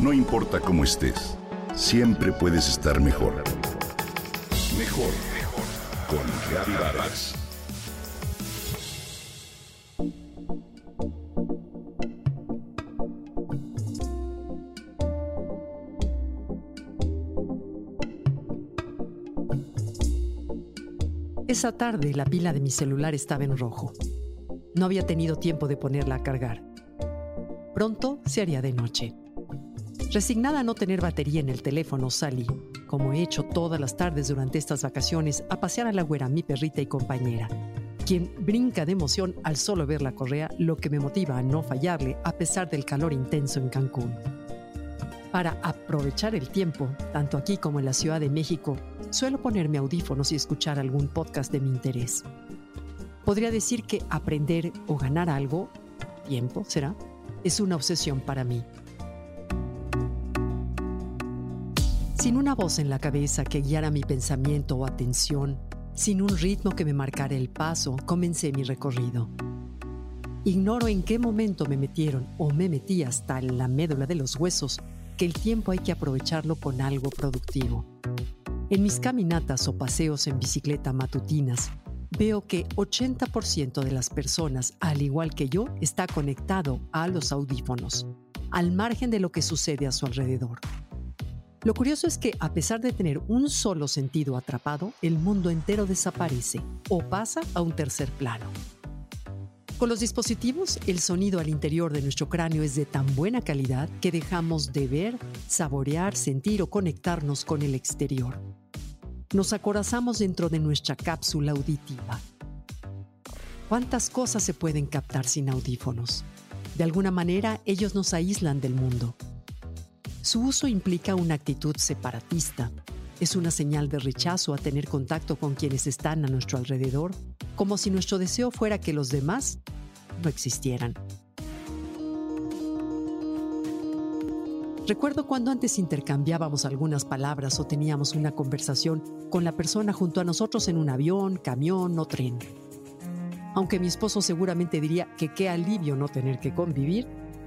No importa cómo estés, siempre puedes estar mejor. Mejor, mejor. Con Reavivadas. Esa tarde la pila de mi celular estaba en rojo. No había tenido tiempo de ponerla a cargar. Pronto se haría de noche. Resignada a no tener batería en el teléfono, salí, como he hecho todas las tardes durante estas vacaciones, a pasear a la güera, mi perrita y compañera, quien brinca de emoción al solo ver la correa, lo que me motiva a no fallarle a pesar del calor intenso en Cancún. Para aprovechar el tiempo, tanto aquí como en la Ciudad de México, suelo ponerme audífonos y escuchar algún podcast de mi interés. Podría decir que aprender o ganar algo, tiempo será, es una obsesión para mí. Sin una voz en la cabeza que guiara mi pensamiento o atención, sin un ritmo que me marcara el paso, comencé mi recorrido. Ignoro en qué momento me metieron o me metí hasta la médula de los huesos que el tiempo hay que aprovecharlo con algo productivo. En mis caminatas o paseos en bicicleta matutinas, veo que 80% de las personas, al igual que yo, está conectado a los audífonos, al margen de lo que sucede a su alrededor. Lo curioso es que a pesar de tener un solo sentido atrapado, el mundo entero desaparece o pasa a un tercer plano. Con los dispositivos, el sonido al interior de nuestro cráneo es de tan buena calidad que dejamos de ver, saborear, sentir o conectarnos con el exterior. Nos acorazamos dentro de nuestra cápsula auditiva. ¿Cuántas cosas se pueden captar sin audífonos? De alguna manera, ellos nos aíslan del mundo. Su uso implica una actitud separatista. Es una señal de rechazo a tener contacto con quienes están a nuestro alrededor como si nuestro deseo fuera que los demás no existieran. Recuerdo cuando antes intercambiábamos algunas palabras o teníamos una conversación con la persona junto a nosotros en un avión, camión o tren. Aunque mi esposo seguramente diría que qué alivio no tener que convivir,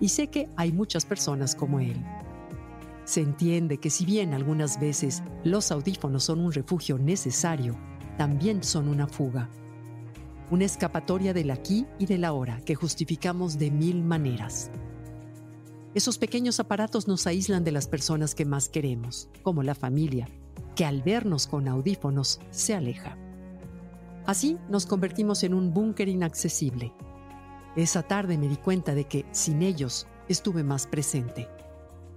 y sé que hay muchas personas como él. Se entiende que si bien algunas veces los audífonos son un refugio necesario, también son una fuga una escapatoria del aquí y del ahora que justificamos de mil maneras. Esos pequeños aparatos nos aíslan de las personas que más queremos, como la familia, que al vernos con audífonos se aleja. Así nos convertimos en un búnker inaccesible. Esa tarde me di cuenta de que sin ellos estuve más presente.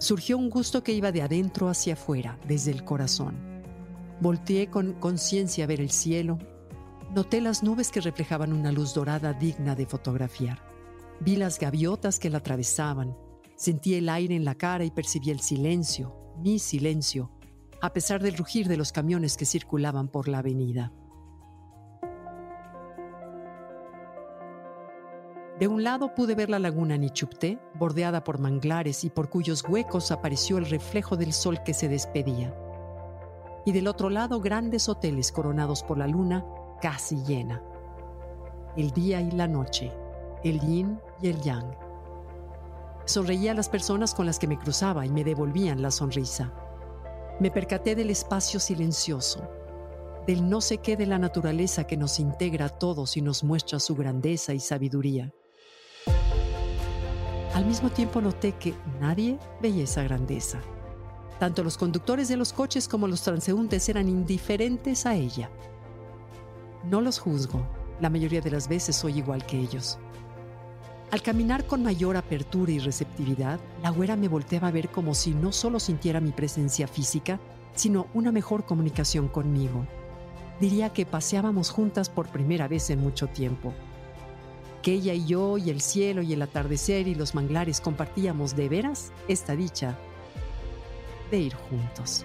Surgió un gusto que iba de adentro hacia afuera, desde el corazón. Volteé con conciencia a ver el cielo, Noté las nubes que reflejaban una luz dorada digna de fotografiar. Vi las gaviotas que la atravesaban. Sentí el aire en la cara y percibí el silencio, mi silencio, a pesar del rugir de los camiones que circulaban por la avenida. De un lado pude ver la laguna Nichupté, bordeada por manglares y por cuyos huecos apareció el reflejo del sol que se despedía. Y del otro lado grandes hoteles coronados por la luna casi llena. El día y la noche, el yin y el yang. Sonreía a las personas con las que me cruzaba y me devolvían la sonrisa. Me percaté del espacio silencioso, del no sé qué de la naturaleza que nos integra a todos y nos muestra su grandeza y sabiduría. Al mismo tiempo noté que nadie veía esa grandeza. Tanto los conductores de los coches como los transeúntes eran indiferentes a ella. No los juzgo, la mayoría de las veces soy igual que ellos. Al caminar con mayor apertura y receptividad, la güera me volteaba a ver como si no solo sintiera mi presencia física, sino una mejor comunicación conmigo. Diría que paseábamos juntas por primera vez en mucho tiempo. Que ella y yo y el cielo y el atardecer y los manglares compartíamos de veras esta dicha de ir juntos.